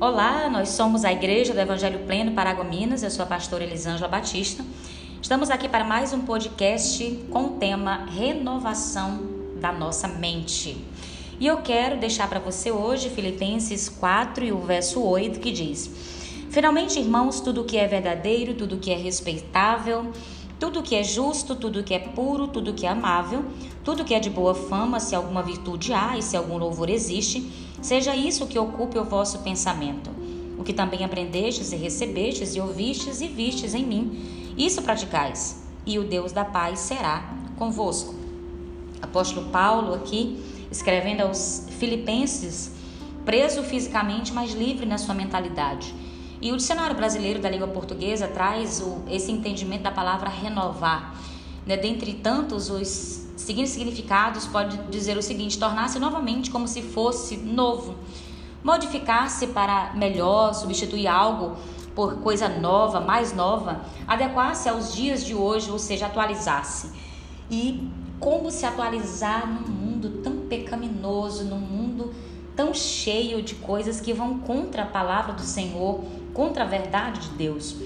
Olá, nós somos a Igreja do Evangelho Pleno Paraguai Minas. Eu sou a pastora Elisângela Batista. Estamos aqui para mais um podcast com o tema Renovação da nossa mente. E eu quero deixar para você hoje Filipenses 4 e o verso 8 que diz: Finalmente, irmãos, tudo que é verdadeiro, tudo que é respeitável, tudo que é justo, tudo que é puro, tudo que é amável, tudo que é de boa fama, se alguma virtude há e se algum louvor existe, Seja isso que ocupe o vosso pensamento. O que também aprendestes e recebestes e ouvistes e vistes em mim, isso praticais, e o Deus da paz será convosco. Apóstolo Paulo aqui, escrevendo aos filipenses, preso fisicamente, mas livre na sua mentalidade. E o dicionário brasileiro da língua portuguesa traz o, esse entendimento da palavra renovar. Né? Dentre tantos os seguintes significados pode dizer o seguinte: tornar-se novamente como se fosse novo, modificar-se para melhor, substituir algo por coisa nova, mais nova, adequar-se aos dias de hoje, ou seja, atualizar-se. E como se atualizar num mundo tão pecaminoso, num mundo tão cheio de coisas que vão contra a palavra do Senhor, contra a verdade de Deus.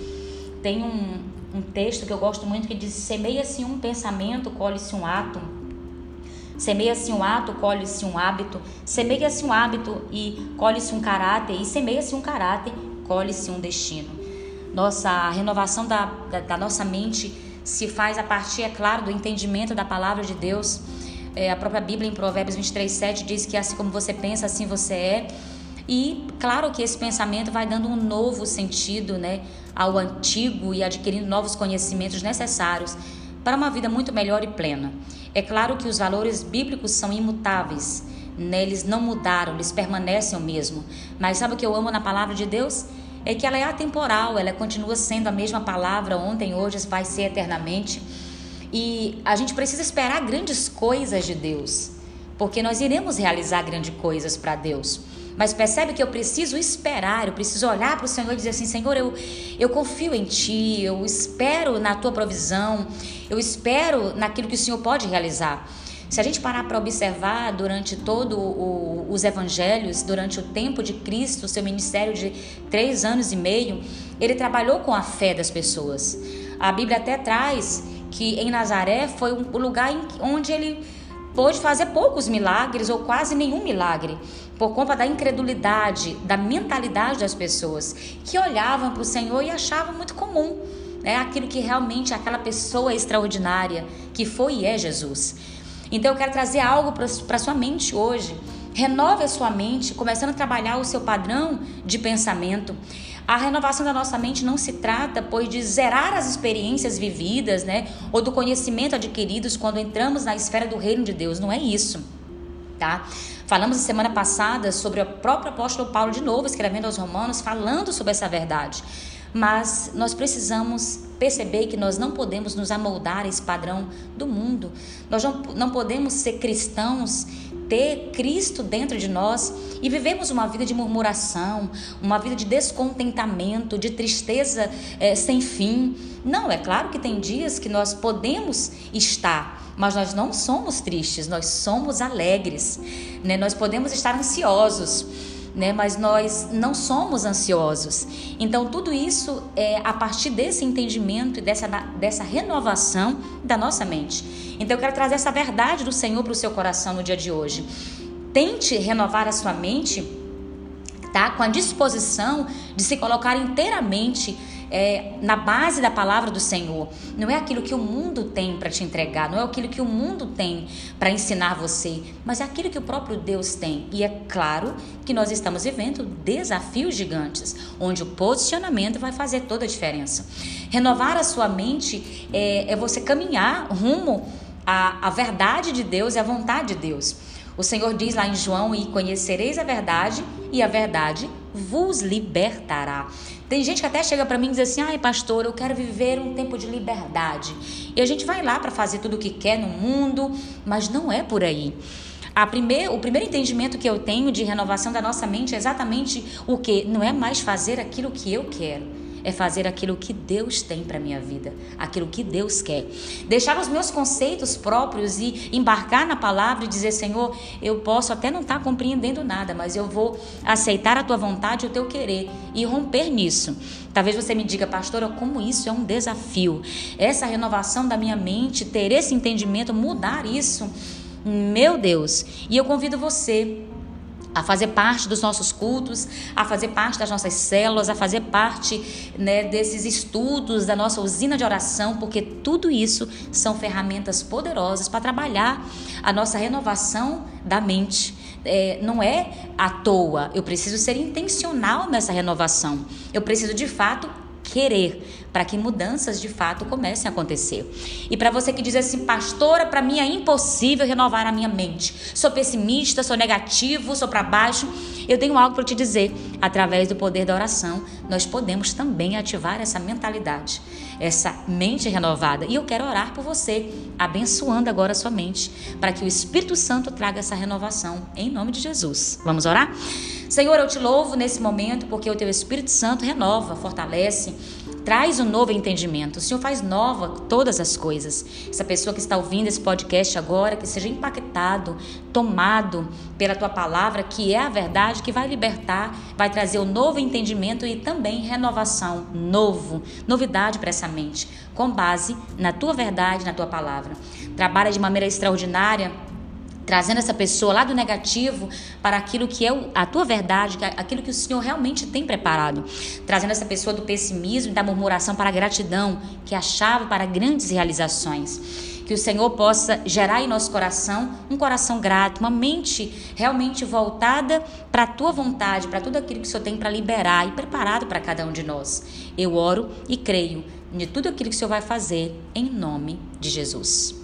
Tem um, um texto que eu gosto muito que diz: semeia-se um pensamento, colhe-se um ato. Semeia-se um ato, colhe-se um hábito. Semeia-se um hábito e colhe-se um caráter. E semeia-se um caráter, colhe-se um destino. Nossa renovação da, da, da, nossa mente se faz a partir, é claro, do entendimento da palavra de Deus. É, a própria Bíblia, em Provérbios 23, 7, diz que assim como você pensa, assim você é. E claro que esse pensamento vai dando um novo sentido né, ao antigo e adquirindo novos conhecimentos necessários para uma vida muito melhor e plena. É claro que os valores bíblicos são imutáveis, né? eles não mudaram, eles permanecem o mesmo. Mas sabe o que eu amo na palavra de Deus? É que ela é atemporal, ela continua sendo a mesma palavra ontem, hoje, vai ser eternamente. E a gente precisa esperar grandes coisas de Deus, porque nós iremos realizar grandes coisas para Deus. Mas percebe que eu preciso esperar, eu preciso olhar para o Senhor e dizer assim: Senhor, eu, eu confio em Ti, eu espero na Tua provisão, eu espero naquilo que o Senhor pode realizar. Se a gente parar para observar durante todos os evangelhos, durante o tempo de Cristo, seu ministério de três anos e meio, ele trabalhou com a fé das pessoas. A Bíblia até traz que em Nazaré foi um lugar onde ele pôde fazer poucos milagres ou quase nenhum milagre, por conta da incredulidade, da mentalidade das pessoas que olhavam para o Senhor e achavam muito comum, né, aquilo que realmente aquela pessoa extraordinária que foi e é Jesus. Então eu quero trazer algo para sua mente hoje. Renove a sua mente, começando a trabalhar o seu padrão de pensamento. A renovação da nossa mente não se trata, pois, de zerar as experiências vividas, né, ou do conhecimento adquiridos quando entramos na esfera do reino de Deus. Não é isso, tá? Falamos na semana passada sobre o próprio apóstolo Paulo de novo escrevendo aos Romanos, falando sobre essa verdade. Mas nós precisamos perceber que nós não podemos nos amoldar a esse padrão do mundo. Nós não, não podemos ser cristãos ter Cristo dentro de nós e vivemos uma vida de murmuração, uma vida de descontentamento, de tristeza é, sem fim. Não, é claro que tem dias que nós podemos estar, mas nós não somos tristes, nós somos alegres, né? Nós podemos estar ansiosos né? Mas nós não somos ansiosos. Então tudo isso é a partir desse entendimento e dessa, dessa renovação da nossa mente. Então eu quero trazer essa verdade do Senhor para o seu coração no dia de hoje. Tente renovar a sua mente, tá? Com a disposição de se colocar inteiramente é, na base da palavra do Senhor. Não é aquilo que o mundo tem para te entregar, não é aquilo que o mundo tem para ensinar você, mas é aquilo que o próprio Deus tem. E é claro que nós estamos vivendo desafios gigantes, onde o posicionamento vai fazer toda a diferença. Renovar a sua mente é, é você caminhar rumo à, à verdade de Deus e à vontade de Deus. O Senhor diz lá em João: E conhecereis a verdade, e a verdade vos libertará. Tem gente que até chega para mim e diz assim: ai, pastor, eu quero viver um tempo de liberdade. E a gente vai lá para fazer tudo o que quer no mundo, mas não é por aí. Primeir, o primeiro entendimento que eu tenho de renovação da nossa mente é exatamente o que? Não é mais fazer aquilo que eu quero, é fazer aquilo que Deus tem para minha vida, aquilo que Deus quer. Deixar os meus conceitos próprios e embarcar na palavra e dizer, Senhor, eu posso até não estar tá compreendendo nada, mas eu vou aceitar a tua vontade e o teu querer e romper nisso. Talvez você me diga, pastora, como isso é um desafio. Essa renovação da minha mente, ter esse entendimento, mudar isso. Meu Deus. E eu convido você a fazer parte dos nossos cultos, a fazer parte das nossas células, a fazer parte né, desses estudos, da nossa usina de oração, porque tudo isso são ferramentas poderosas para trabalhar a nossa renovação da mente. É, não é à toa, eu preciso ser intencional nessa renovação. Eu preciso de fato querer para que mudanças de fato comecem a acontecer. E para você que diz assim, pastora, para mim é impossível renovar a minha mente. Sou pessimista, sou negativo, sou para baixo. Eu tenho algo para te dizer. Através do poder da oração, nós podemos também ativar essa mentalidade, essa mente renovada. E eu quero orar por você, abençoando agora a sua mente, para que o Espírito Santo traga essa renovação, em nome de Jesus. Vamos orar? Senhor, eu te louvo nesse momento porque o teu Espírito Santo renova, fortalece traz um novo entendimento. O Senhor faz nova todas as coisas. Essa pessoa que está ouvindo esse podcast agora, que seja impactado, tomado pela tua palavra, que é a verdade, que vai libertar, vai trazer um novo entendimento e também renovação, novo, novidade para essa mente, com base na tua verdade, na tua palavra. Trabalha de maneira extraordinária trazendo essa pessoa lá do negativo para aquilo que é a tua verdade, é aquilo que o Senhor realmente tem preparado, trazendo essa pessoa do pessimismo e da murmuração para a gratidão, que é a chave para grandes realizações. Que o Senhor possa gerar em nosso coração um coração grato, uma mente realmente voltada para a tua vontade, para tudo aquilo que o Senhor tem para liberar e preparado para cada um de nós. Eu oro e creio em tudo aquilo que o Senhor vai fazer em nome de Jesus.